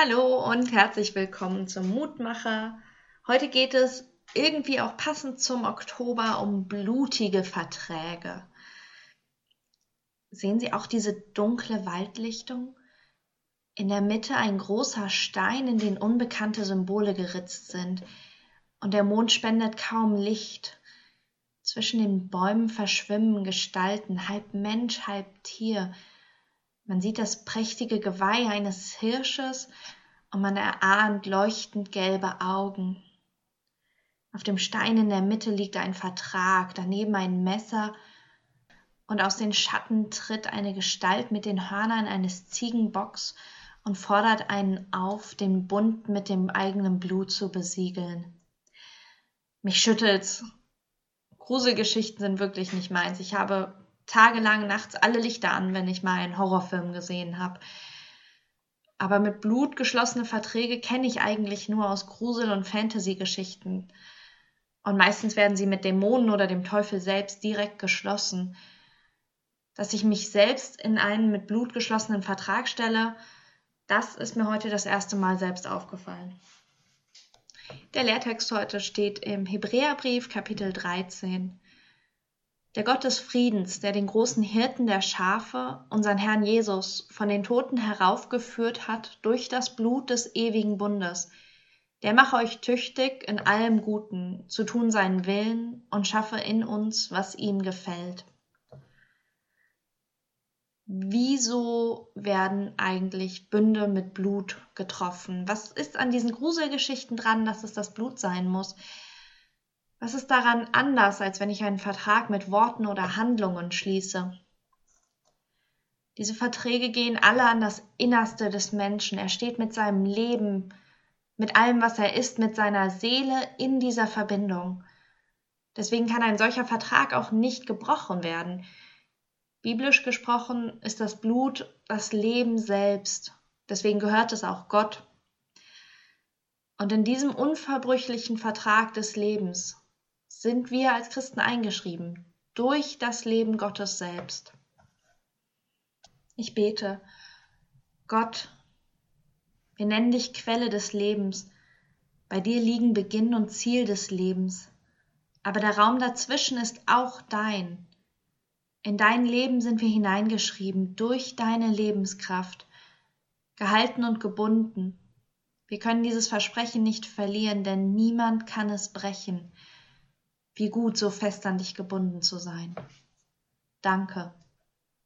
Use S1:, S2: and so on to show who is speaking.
S1: Hallo und herzlich willkommen zum Mutmacher. Heute geht es irgendwie auch passend zum Oktober um blutige Verträge. Sehen Sie auch diese dunkle Waldlichtung? In der Mitte ein großer Stein, in den unbekannte Symbole geritzt sind, und der Mond spendet kaum Licht. Zwischen den Bäumen verschwimmen Gestalten, halb Mensch, halb Tier, man sieht das prächtige Geweih eines Hirsches und man erahnt leuchtend gelbe Augen. Auf dem Stein in der Mitte liegt ein Vertrag, daneben ein Messer, und aus den Schatten tritt eine Gestalt mit den Hörnern eines Ziegenbocks und fordert einen auf, den Bund mit dem eigenen Blut zu besiegeln. Mich schüttelt's. Gruselgeschichten sind wirklich nicht meins. Ich habe tagelang nachts alle Lichter an, wenn ich mal einen Horrorfilm gesehen habe. Aber mit Blut geschlossene Verträge kenne ich eigentlich nur aus Grusel- und Fantasy-Geschichten. Und meistens werden sie mit Dämonen oder dem Teufel selbst direkt geschlossen. Dass ich mich selbst in einen mit Blut geschlossenen Vertrag stelle, das ist mir heute das erste Mal selbst aufgefallen. Der Lehrtext heute steht im Hebräerbrief Kapitel 13. Der Gott des Friedens, der den großen Hirten der Schafe, unseren Herrn Jesus, von den Toten heraufgeführt hat durch das Blut des ewigen Bundes, der mache euch tüchtig in allem Guten, zu tun seinen Willen und schaffe in uns, was ihm gefällt. Wieso werden eigentlich Bünde mit Blut getroffen? Was ist an diesen Gruselgeschichten dran, dass es das Blut sein muss? Was ist daran anders, als wenn ich einen Vertrag mit Worten oder Handlungen schließe? Diese Verträge gehen alle an das Innerste des Menschen. Er steht mit seinem Leben, mit allem, was er ist, mit seiner Seele in dieser Verbindung. Deswegen kann ein solcher Vertrag auch nicht gebrochen werden. Biblisch gesprochen ist das Blut das Leben selbst. Deswegen gehört es auch Gott. Und in diesem unverbrüchlichen Vertrag des Lebens sind wir als Christen eingeschrieben durch das Leben Gottes selbst. Ich bete, Gott, wir nennen dich Quelle des Lebens, bei dir liegen Beginn und Ziel des Lebens, aber der Raum dazwischen ist auch dein. In dein Leben sind wir hineingeschrieben durch deine Lebenskraft, gehalten und gebunden. Wir können dieses Versprechen nicht verlieren, denn niemand kann es brechen. Wie gut, so fest an dich gebunden zu sein. Danke.